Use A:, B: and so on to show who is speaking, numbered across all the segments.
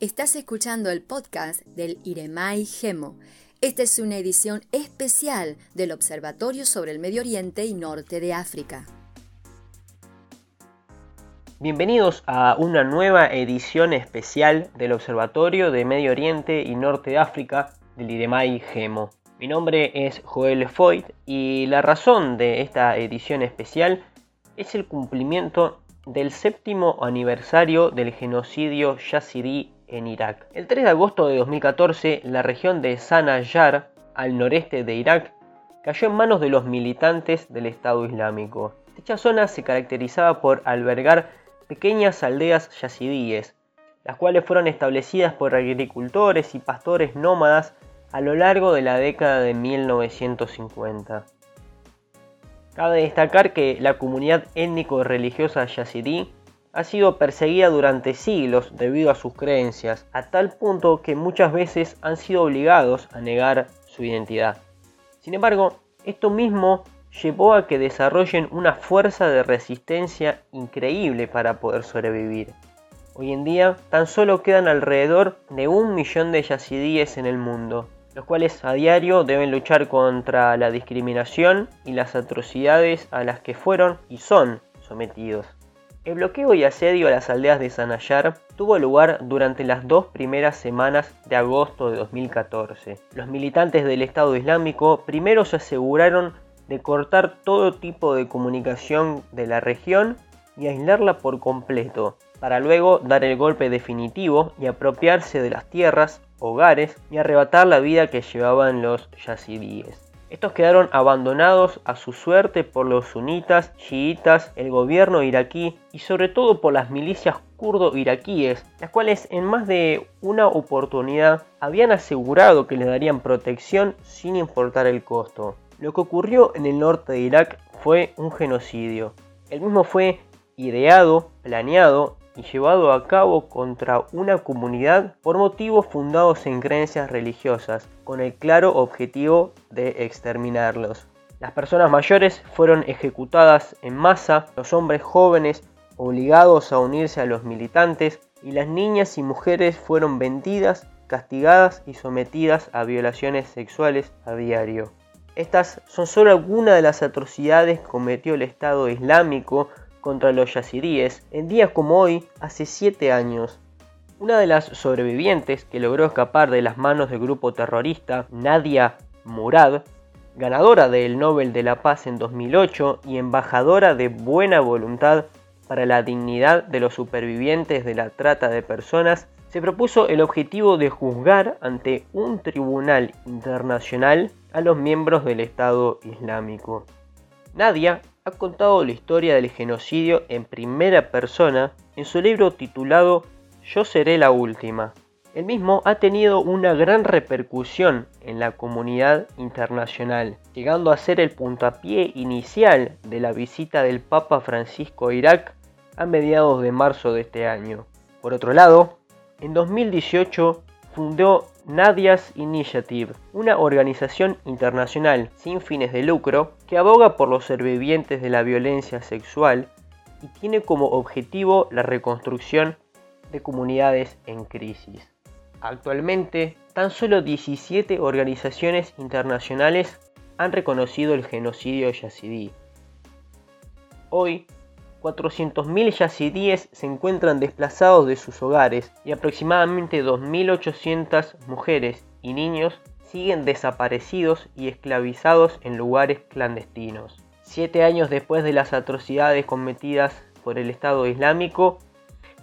A: Estás escuchando el podcast del Iremai Gemo. Esta es una edición especial del Observatorio sobre el Medio Oriente y Norte de África.
B: Bienvenidos a una nueva edición especial del Observatorio de Medio Oriente y Norte de África del IREMAI GEMO. Mi nombre es Joel Foyt y la razón de esta edición especial es el cumplimiento del séptimo aniversario del genocidio yazidí en Irak. El 3 de agosto de 2014, la región de Sanayar, al noreste de Irak, cayó en manos de los militantes del Estado Islámico. Dicha zona se caracterizaba por albergar pequeñas aldeas yazidíes, las cuales fueron establecidas por agricultores y pastores nómadas a lo largo de la década de 1950. Cabe destacar que la comunidad étnico-religiosa yazidí ha sido perseguida durante siglos debido a sus creencias, a tal punto que muchas veces han sido obligados a negar su identidad. Sin embargo, esto mismo llevó a que desarrollen una fuerza de resistencia increíble para poder sobrevivir. Hoy en día tan solo quedan alrededor de un millón de yazidíes en el mundo, los cuales a diario deben luchar contra la discriminación y las atrocidades a las que fueron y son sometidos. El bloqueo y asedio a las aldeas de Sanayar tuvo lugar durante las dos primeras semanas de agosto de 2014. Los militantes del Estado Islámico primero se aseguraron de cortar todo tipo de comunicación de la región y aislarla por completo, para luego dar el golpe definitivo y apropiarse de las tierras, hogares y arrebatar la vida que llevaban los yazidíes. Estos quedaron abandonados a su suerte por los sunitas, chiitas, el gobierno iraquí y sobre todo por las milicias kurdo-iraquíes, las cuales en más de una oportunidad habían asegurado que les darían protección sin importar el costo. Lo que ocurrió en el norte de Irak fue un genocidio. El mismo fue ideado, planeado y llevado a cabo contra una comunidad por motivos fundados en creencias religiosas, con el claro objetivo de exterminarlos. Las personas mayores fueron ejecutadas en masa, los hombres jóvenes obligados a unirse a los militantes y las niñas y mujeres fueron vendidas, castigadas y sometidas a violaciones sexuales a diario. Estas son solo algunas de las atrocidades que cometió el Estado Islámico contra los yazidíes en días como hoy, hace 7 años. Una de las sobrevivientes que logró escapar de las manos del grupo terrorista, Nadia Murad, ganadora del Nobel de la Paz en 2008 y embajadora de buena voluntad para la dignidad de los supervivientes de la trata de personas, se propuso el objetivo de juzgar ante un tribunal internacional a los miembros del Estado Islámico. Nadia ha contado la historia del genocidio en primera persona en su libro titulado Yo seré la última. El mismo ha tenido una gran repercusión en la comunidad internacional, llegando a ser el puntapié inicial de la visita del Papa Francisco a Irak a mediados de marzo de este año. Por otro lado, en 2018 fundó Nadia's Initiative, una organización internacional sin fines de lucro que aboga por los sobrevivientes de la violencia sexual y tiene como objetivo la reconstrucción de comunidades en crisis. Actualmente, tan solo 17 organizaciones internacionales han reconocido el genocidio yazidí. Hoy, 400.000 yazidíes se encuentran desplazados de sus hogares y aproximadamente 2.800 mujeres y niños siguen desaparecidos y esclavizados en lugares clandestinos. Siete años después de las atrocidades cometidas por el Estado Islámico,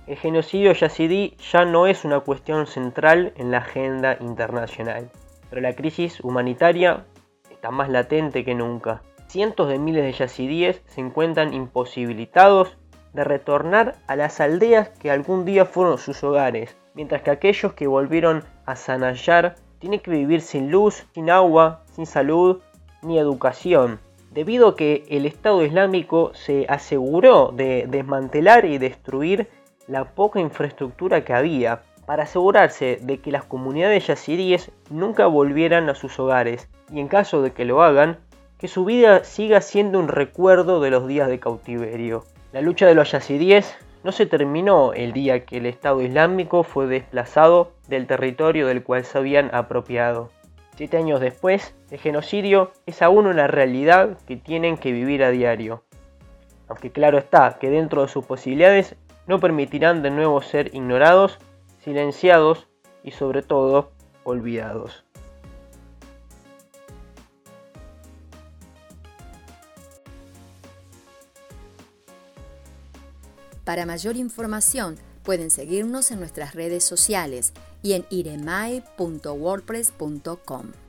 B: el genocidio yazidí ya no es una cuestión central en la agenda internacional, pero la crisis humanitaria está más latente que nunca cientos de miles de yazidíes se encuentran imposibilitados de retornar a las aldeas que algún día fueron sus hogares, mientras que aquellos que volvieron a Sanayar tienen que vivir sin luz, sin agua, sin salud ni educación, debido a que el Estado Islámico se aseguró de desmantelar y destruir la poca infraestructura que había, para asegurarse de que las comunidades yazidíes nunca volvieran a sus hogares, y en caso de que lo hagan, que su vida siga siendo un recuerdo de los días de cautiverio. La lucha de los yazidíes no se terminó el día que el Estado Islámico fue desplazado del territorio del cual se habían apropiado. Siete años después, el genocidio es aún una realidad que tienen que vivir a diario. Aunque claro está que dentro de sus posibilidades no permitirán de nuevo ser ignorados, silenciados y sobre todo olvidados.
A: Para mayor información pueden seguirnos en nuestras redes sociales y en iremai.wordpress.com.